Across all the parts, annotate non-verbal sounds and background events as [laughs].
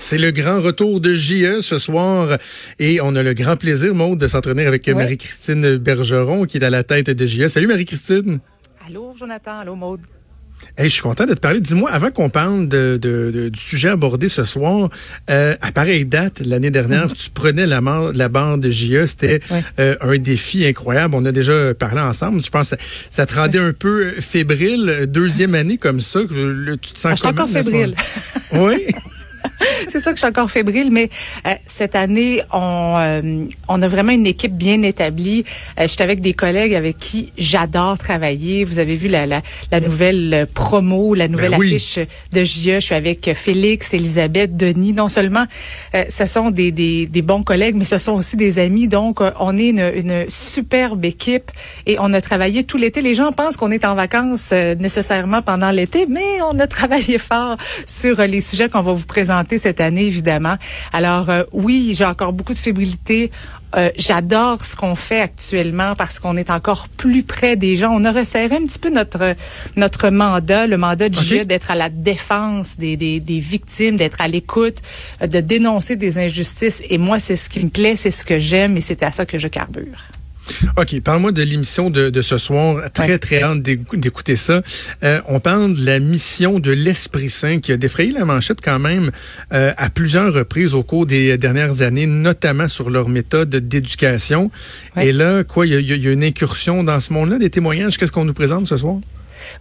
C'est le grand retour de JE ce soir et on a le grand plaisir, Maude, de s'entraîner avec Marie-Christine Bergeron qui est à la tête de JE. Salut Marie-Christine. Allô Jonathan, allô Maude. Hey, je suis content de te parler. Dis-moi, avant qu'on parle de, de, du sujet abordé ce soir, euh, à pareille date, l'année dernière, [laughs] tu prenais la, la barre de JE. C'était euh, un défi incroyable. On a déjà parlé ensemble. Je pense que ça, te rendait un peu fébrile. Deuxième année comme ça, le, tu te sens ah, Je suis encore fébrile. oui. [laughs] [laughs] c'est ça que je suis encore fébrile, mais euh, cette année, on, euh, on a vraiment une équipe bien établie. Euh, je suis avec des collègues avec qui j'adore travailler. Vous avez vu la, la, la nouvelle promo, la nouvelle ben affiche de JE. Je suis avec Félix, Elisabeth, Denis. Non seulement ce sont des, des, des, bons collègues, mais ce sont aussi des amis. Donc, on est une, une superbe équipe et on a travaillé tout l'été. Les gens pensent qu'on est en vacances nécessairement pendant l'été, mais on a [laughs] travaillé fort sur les sujets qu'on va vous présenter cette année, évidemment. Alors euh, oui, j'ai encore beaucoup de fébrilité. Euh, j'adore ce qu'on fait actuellement parce qu'on est encore plus près des gens. On a resserré un petit peu notre notre mandat, le mandat du okay. d'être à la défense des, des, des victimes, d'être à l'écoute, euh, de dénoncer des injustices. Et moi, c'est ce qui me plaît, c'est ce que j'aime et c'est à ça que je carbure. OK, parle-moi de l'émission de, de, ce soir. Très, très hâte d'écouter ça. Euh, on parle de la mission de l'Esprit Saint qui a défrayé la manchette quand même euh, à plusieurs reprises au cours des dernières années, notamment sur leur méthode d'éducation. Et là, quoi, il y, y, a une incursion dans ce monde-là, des témoignages? Qu'est-ce qu'on nous présente ce soir?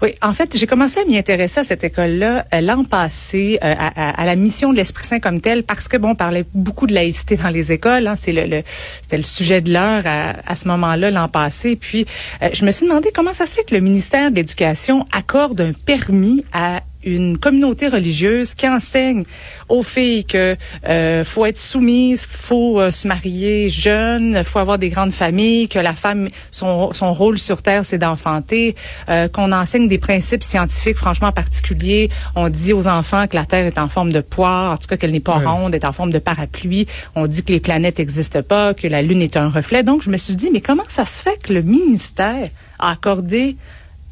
Oui, en fait, j'ai commencé à m'y intéresser à cette école-là euh, l'an passé, euh, à, la mission de l'Esprit Saint comme telle, parce que bon, on parlait beaucoup de laïcité dans les écoles. Hein, c'est le, le c'était le sujet de l'heure à, à, ce moment-là l'an passé. Puis, euh, je me suis demandé comment ça se fait que le ministère de l'Éducation accorde un permis à une communauté religieuse qui enseigne aux filles que euh, faut être soumise, faut euh, se marier jeune, faut avoir des grandes familles, que la femme son, son rôle sur terre c'est d'enfanter, euh, qu'on enseigne des principes scientifiques franchement particuliers. On dit aux enfants que la terre est en forme de poire, en tout cas qu'elle n'est pas ronde, est en forme de parapluie. On dit que les planètes n'existent pas, que la lune est un reflet. Donc je me suis dit mais comment ça se fait que le ministère a accordé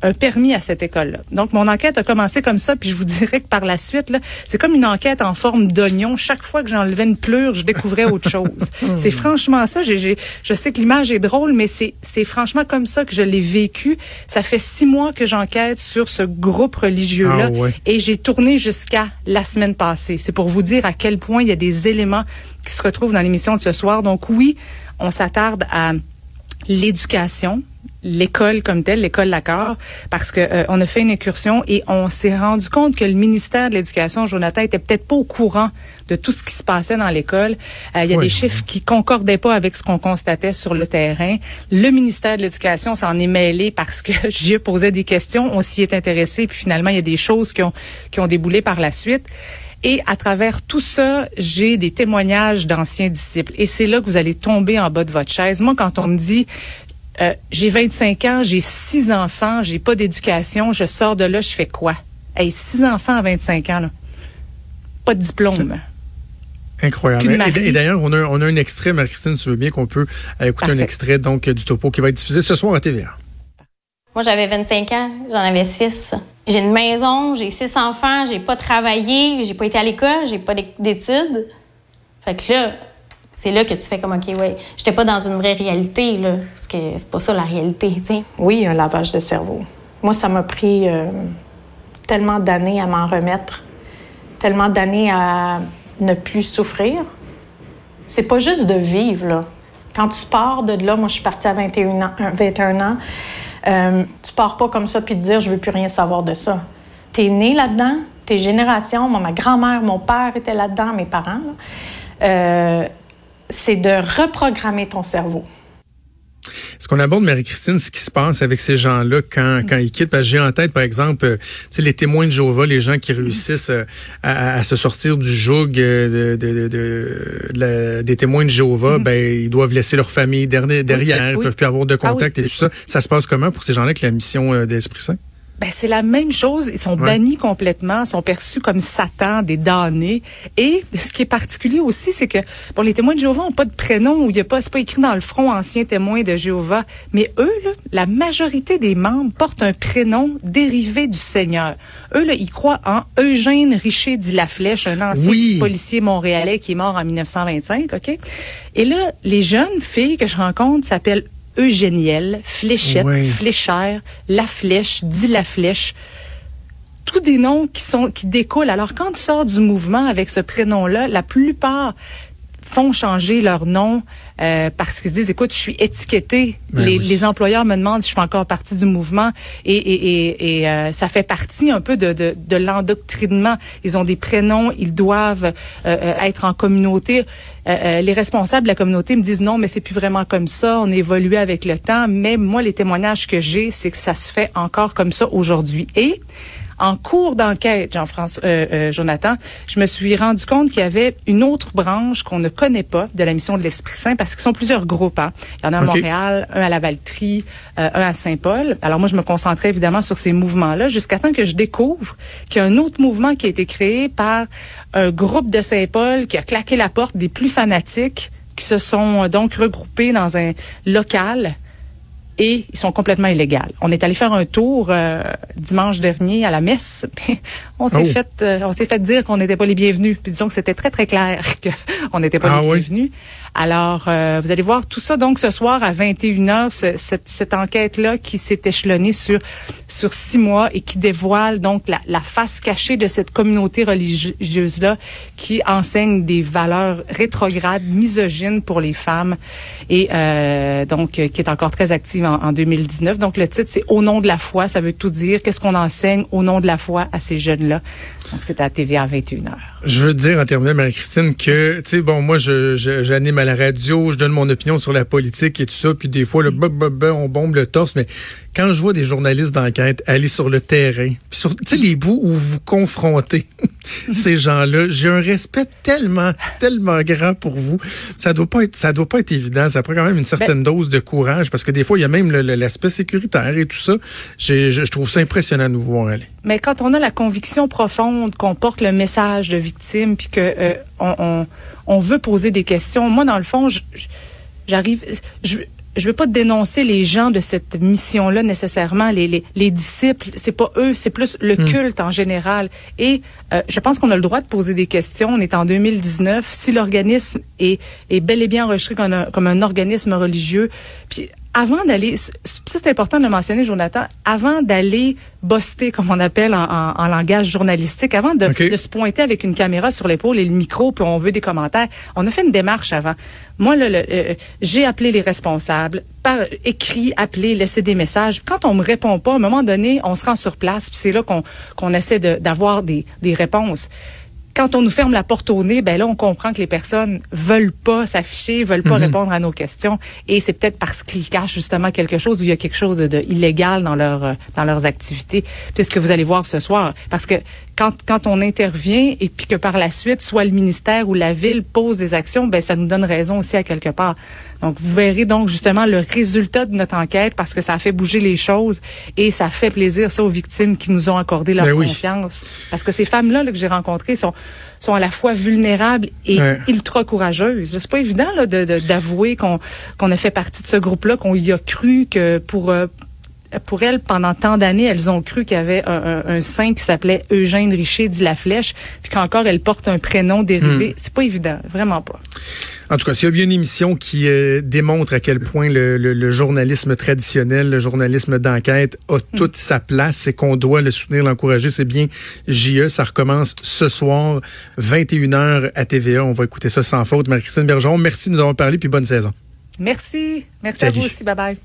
un permis à cette école-là. Donc, mon enquête a commencé comme ça, puis je vous dirais que par la suite, là, c'est comme une enquête en forme d'oignon. Chaque fois que j'enlevais une plure, je découvrais autre chose. [laughs] c'est franchement ça. J'ai, je sais que l'image est drôle, mais c'est, c'est franchement comme ça que je l'ai vécu. Ça fait six mois que j'enquête sur ce groupe religieux-là, ah et j'ai tourné jusqu'à la semaine passée. C'est pour vous dire à quel point il y a des éléments qui se retrouvent dans l'émission de ce soir. Donc oui, on s'attarde à l'éducation, l'école comme telle, l'école Lacor, parce que euh, on a fait une incursion et on s'est rendu compte que le ministère de l'Éducation, Jonathan, était peut-être pas au courant de tout ce qui se passait dans l'école. Euh, il y a des chiffres qui concordaient pas avec ce qu'on constatait sur le terrain. Le ministère de l'Éducation s'en est mêlé parce que [laughs] j'y posé des questions, on s'y est intéressé, puis finalement il y a des choses qui ont qui ont déboulé par la suite. Et à travers tout ça, j'ai des témoignages d'anciens disciples. Et c'est là que vous allez tomber en bas de votre chaise. Moi, quand on me dit, euh, j'ai 25 ans, j'ai six enfants, j'ai pas d'éducation, je sors de là, je fais quoi? Hey, six enfants à 25 ans, là. Pas de diplôme. Incroyable. Et, d'ailleurs, on a, on a un extrait, Marie-Christine, si tu veux bien qu'on peut euh, écouter un extrait donc du topo qui va être diffusé ce soir à TVA. Moi, j'avais 25 ans, j'en avais six. J'ai une maison, j'ai six enfants, j'ai pas travaillé, j'ai pas été à l'école, j'ai pas d'études. Fait que là, c'est là que tu fais comme, OK, ouais, j'étais pas dans une vraie réalité, là, parce que c'est pas ça la réalité, tu sais. Oui, un lavage de cerveau. Moi, ça m'a pris euh, tellement d'années à m'en remettre, tellement d'années à ne plus souffrir. C'est pas juste de vivre, là. Quand tu pars de là, moi, je suis partie à 21 ans, 21 ans euh, tu pars pas comme ça puis te dire, je veux plus rien savoir de ça. Tu es né là-dedans, tes générations, moi, ma grand-mère, mon père étaient là-dedans, mes parents. Là. Euh, c'est de reprogrammer ton cerveau. Ce qu'on aborde, Marie-Christine, ce qui se passe avec ces gens-là quand, quand ils quittent. Parce que j'ai en tête, par exemple, euh, les témoins de Jéhovah, les gens qui réussissent euh, à, à, se sortir du joug euh, de, de, de, des témoins de Jéhovah, mm. ben ils doivent laisser leur famille derrière, derrière ils peuvent plus avoir de ah contact et tout ça. Ça se passe comment pour ces gens-là avec la mission d'Esprit Saint? Ben, c'est la même chose. Ils sont bannis complètement, sont perçus comme Satan, des damnés. Et ce qui est particulier aussi, c'est que bon, les témoins de Jéhovah n'ont pas de prénom ou il y a pas, c'est pas écrit dans le front ancien témoin de Jéhovah. Mais eux, là, la majorité des membres portent un prénom dérivé du Seigneur. Eux, là, ils croient en Eugène Richer dit la Flèche, un ancien policier montréalais qui est mort en 1925, ok? Et là, les jeunes filles que je rencontre s'appellent Eugéniel, Fléchette, Fléchère, La Flèche, Dit La Flèche. Tous des noms qui sont qui découlent. Alors quand tu sors du mouvement avec ce prénom-là, la plupart font changer leur nom euh, parce qu'ils disent écoute je suis étiqueté. Ben les, les, employeurs me demandent si je fais encore partie du mouvement. Et, et, et, et euh, ça fait partie un peu de, de, de l'endoctrinement. Ils ont des prénoms ils doivent euh, être en communauté. Les responsables de la communauté me disent non mais c'est plus vraiment comme ça. On évolue avec le temps. Mais moi les témoignages que j'ai c'est que ça se fait encore comme ça aujourd'hui. Et en cours d'enquête, Jean-François, euh, euh, Jonathan, je me suis rendu compte qu'il y avait une autre branche qu'on ne connaît pas de la mission de l'Esprit Saint parce qu'ils sont plusieurs groupes. Hein. Il y en a à Montréal, un à la Valtrie, euh, un à Saint-Paul. Alors moi, je me concentrais évidemment sur ces mouvements-là jusqu'à temps que je découvre qu'il y a un autre mouvement qui a été créé par un groupe de Saint-Paul qui a claqué la porte des plus fanatiques qui se sont donc regroupés dans un local et ils sont complètement illégaux. On est allé faire un tour euh, dimanche dernier à la messe. [laughs] on s'est oh. fait euh, on s'est fait dire qu'on n'était pas les bienvenus. Puis disons que c'était très très clair [laughs] qu'on n'était pas ah les bienvenus. Alors euh, vous allez voir tout ça donc ce soir à 21h cette, cette enquête là qui s'est échelonnée sur sur six mois et qui dévoile donc la, la face cachée de cette communauté religieuse là qui enseigne des valeurs rétrogrades, misogynes pour les femmes et donc qui est encore très active en, 2019. Donc, le titre, c'est Au nom de la foi. Ça veut tout dire. Qu'est-ce qu'on enseigne au nom de la foi à ces jeunes-là? Donc, c'est à TVA 21h. Je veux dire en terminant, Marie-Christine, que, tu sais, bon, moi, je, j'anime à la radio, je donne mon opinion sur la politique et tout ça, puis des fois, le on bombe le torse, mais quand je vois des journalistes d'enquête aller sur le terrain, puis sur, tu sais, les bouts où vous confrontez [laughs] ces gens-là, j'ai un respect tellement, tellement grand pour vous. Ça doit pas être, ça doit pas être évident. Ça prend quand même une certaine ben dose de courage, parce que des fois, il y a même l'aspect sécuritaire et tout ça. Je, je trouve ça impressionnant de vous voir aller. Mais quand on a la conviction profonde qu'on porte le message de victime, puis que euh, on, on, veut poser des questions, moi dans le fond, j'arrive, je, je veux pas dénoncer les gens de cette mission-là nécessairement, les, les, les disciples, c'est pas eux, c'est plus le hmm. culte en général. Et euh, je pense qu'on a le droit de poser des questions. On est en 2019. Si l'organisme est, est bel et bien enregistré comme un, comme un organisme religieux, puis avant d'aller, ça c'est important de le mentionner, Jonathan, avant d'aller boster, comme on appelle en, en, langage journalistique, avant de, de, se pointer avec une caméra sur l'épaule et le micro, puis on veut des commentaires, on a fait une démarche avant. Moi, le, euh, j'ai appelé les responsables, par écrit, appelé, laissé des messages. Quand on me répond pas, à un moment donné, on se rend sur place, puis c'est là qu'on qu'on essaie d'avoir des, des réponses quand on nous ferme la porte au nez, ben là, on comprend que les personnes veulent pas s'afficher, veulent pas mhm. répondre à nos questions. Et c'est peut-être parce qu'ils cachent justement quelque chose ou il y a quelque chose de, illégal dans leur euh, dans leurs activités. C'est ce que vous allez voir ce soir. Parce que quand, quand on intervient et puis que par la suite, soit le ministère ou la ville pose des actions, ben ça nous donne raison aussi à quelque part. Donc, vous verrez donc justement le résultat de notre enquête parce que ça a fait bouger les choses et ça fait plaisir ça aux victimes qui nous ont accordé leur ben confiance. Parce que ces femmes-là là, que j'ai rencontrées sont sont à la fois vulnérables et ultra courageuses. C'est pas évident là, d'avouer qu'on qu'on a fait partie de ce groupe-là, qu'on y a cru que pour euh, pour elles, pendant tant d'années, elles ont cru qu'il y avait un, un, saint qui s'appelait Eugène Richer dit la Flèche, puis qu'encore elle porte un prénom dérivé. Hmm. C'est pas évident, vraiment pas. En tout cas, s'il y a bien une émission qui euh, démontre à quel point le, journalisme traditionnel, le journalisme d'enquête a hmm. toute sa place et qu'on doit le soutenir, l'encourager, c'est bien JE. Ça recommence ce soir, 21h à TVA. On va écouter ça sans faute. Marie-Christine Bergeron, merci de nous avoir parlé, puis bonne saison. Merci. Merci à vous aussi. Bye bye.